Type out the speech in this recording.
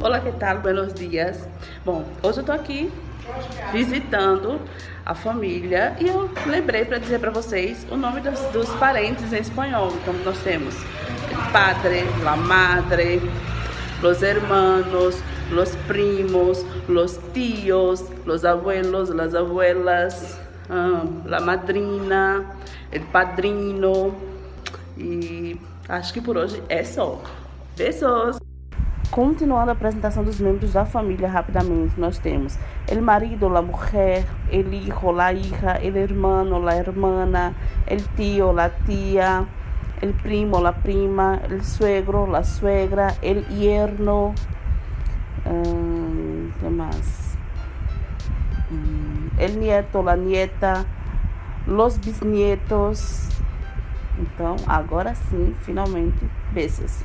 Olá, que tal? Buenos dias. Bom, hoje eu tô aqui visitando a família e eu lembrei para dizer para vocês o nome dos, dos, parentes em espanhol. Então nós temos padre, la madre, los hermanos, los primos, los tíos, los abuelos, las abuelas, um, la madrina, el padrino e acho que por hoje é só. Beijos! Continuando a apresentação dos membros da família rapidamente, nós temos el marido, la mujer, el hijo, la hija, el hermano, la hermana, el tío, la tía, el primo, la prima, el suegro, la suegra, el yerno, um, ¿qué más? Um, el nieto, la nieta, los bisnietos. Então, agora sim, finalmente, beijos.